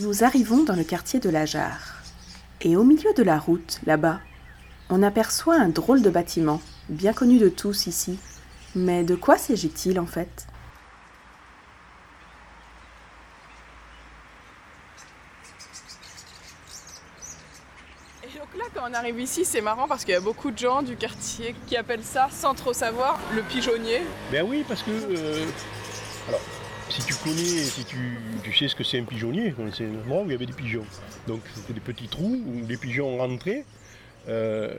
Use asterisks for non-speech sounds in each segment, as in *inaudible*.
Nous arrivons dans le quartier de la Jarre. Et au milieu de la route, là-bas, on aperçoit un drôle de bâtiment, bien connu de tous ici. Mais de quoi s'agit-il en fait? Et donc là, quand on arrive ici, c'est marrant parce qu'il y a beaucoup de gens du quartier qui appellent ça, sans trop savoir, le pigeonnier. Ben oui, parce que. euh, alors, si tu connais, si tu, tu sais ce que c'est un pigeonnier, c'est un endroit où il y avait des pigeons. Donc c'était des petits trous où les pigeons rentraient. euh,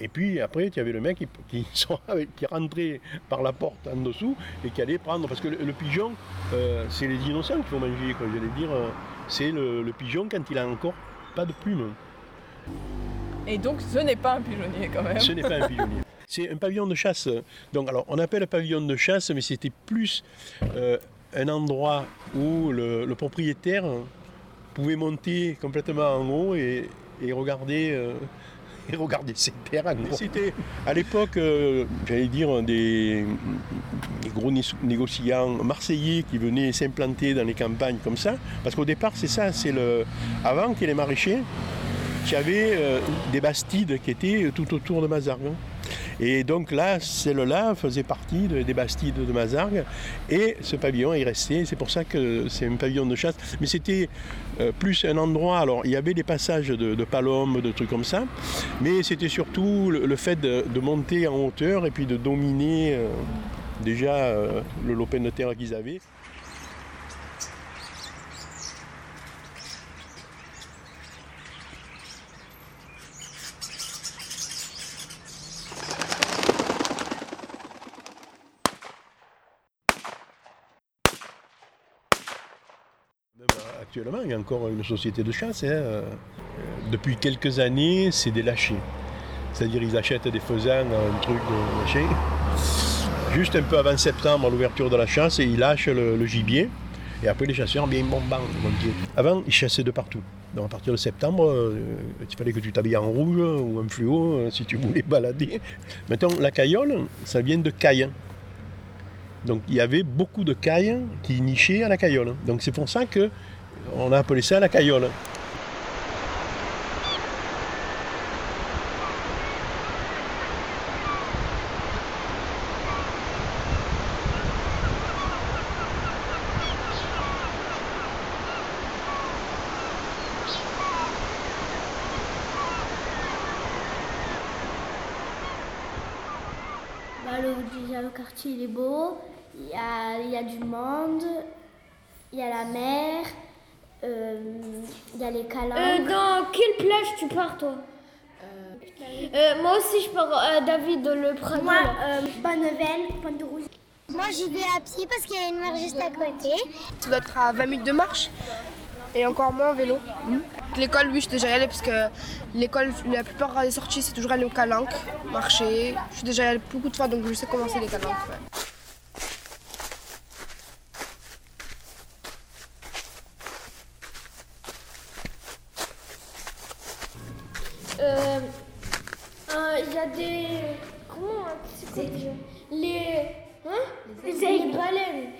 et puis après, tu avais le mec qui, qui, *laughs* qui rentrait par la porte en dessous et qui allait prendre. Parce que le, le pigeon, euh, c'est les innocents qu'il faut manger. Quoi. J'allais dire, euh, c'est le, le pigeon quand il a encore pas de plumes. Et donc, ce n'est pas un pigeonnier quand même. Ce n'est pas un pigeonnier. *laughs* C'est un pavillon de chasse. Donc, alors, on appelle pavillon de chasse, mais c'était plus euh, un endroit où le, le propriétaire pouvait monter complètement en haut et, et regarder, euh, *laughs* et regarder ses terres. en gros. C'était à l'époque, euh, j'allais dire, des, des gros né- négociants marseillais qui venaient s'implanter dans les campagnes comme ça. Parce qu'au départ, c'est ça. C'est le avant qu'il y ait les maraîchers, il y avait euh, des bastides qui étaient tout autour de Mazargues. Et donc là, celle-là faisait partie de- des bastides de Mazargues. Et ce pavillon est resté. C'est pour ça que c'est un pavillon de chasse. Mais c'était euh, plus un endroit. Alors, il y avait des passages de, de de trucs comme ça. Mais c'était surtout le, fait de, de monter en hauteur et puis de dominer euh, déjà euh, le lopin de terre qu'ils avaient. Même euh, actuellement, il y a encore une société de chasse. hein, euh, Depuis quelques années, c'est des lâchers. C'est-à-dire ils achètent des faisans, un truc de lâcher. Juste un peu avant septembre, à l'ouverture de la chasse, et ils lâchent le, gibier. Et après, les chasseurs, bien dit. Avant, ils chassaient de partout. Donc à partir de septembre, euh, il fallait que tu t'habilles en rouge ou en fluo euh, si tu voulais balader. Maintenant, la caillole, ça vient de caille. Donc il y avait beaucoup de cailles qui nichaient à la caillole. Donc c'est pour ça que on a appelé ça la caillole. Bah, le, quartier il est beau, il y a, il y a du monde, il y a la mer, euh, il y a les câlins. Euh, dans quelle plage tu pars toi? Euh, Moi aussi je pars à David le Prado. Moi, euh, Bonnevel, Pointe de Rouge. Moi, j'y vais à pied parce qu'il y a une mer juste à côté. Ça doit être à 20 minutes de marche et encore moins en vélo. L'école, oui, je suis déjà allée parce que l'école, la plupart des sorties, c'est toujours aller au Calanque, marcher. Je suis déjà allée beaucoup de fois donc je sais comment c'est les Calanques. ouais. Il y a des. Comment c'est quoi déjà Les. Hein Les, baleines.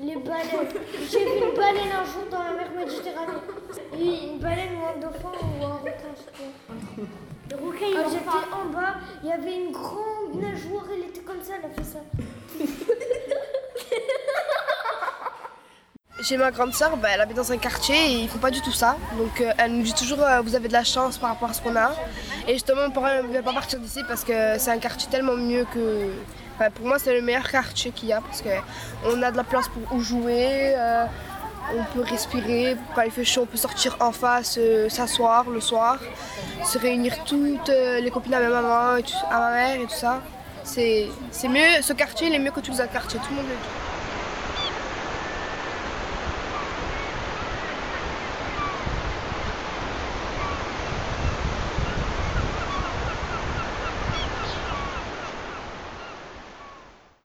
Les baleines. J'ai vu une baleine un jour dans la mer Méditerranée. Une baleine ou un dauphin ou un requin, je. Le requin, il Ah, J'étais en bas, il y avait une grande nageoire, elle était comme ça, elle a fait ça. Chez ma grande sœur, bah, elle habite dans un quartier et ils font pas du tout ça. Donc euh, elle nous dit toujours euh, vous avez de la chance par rapport à ce qu'on a. Et justement, parent ne veut pas partir d'ici parce que c'est un quartier tellement mieux que. enfin, pour moi, c'est le meilleur quartier qu'il y a parce qu'on a de la place pour où jouer, euh, on peut respirer. Quand il fait chaud, on peut sortir en face, s'asseoir le soir, se réunir toutes les copines à ma maman, et tout- à ma mère et tout ça. C'est mieux, ce quartier, il est mieux que tous les autres quartiers, tout le monde le dit.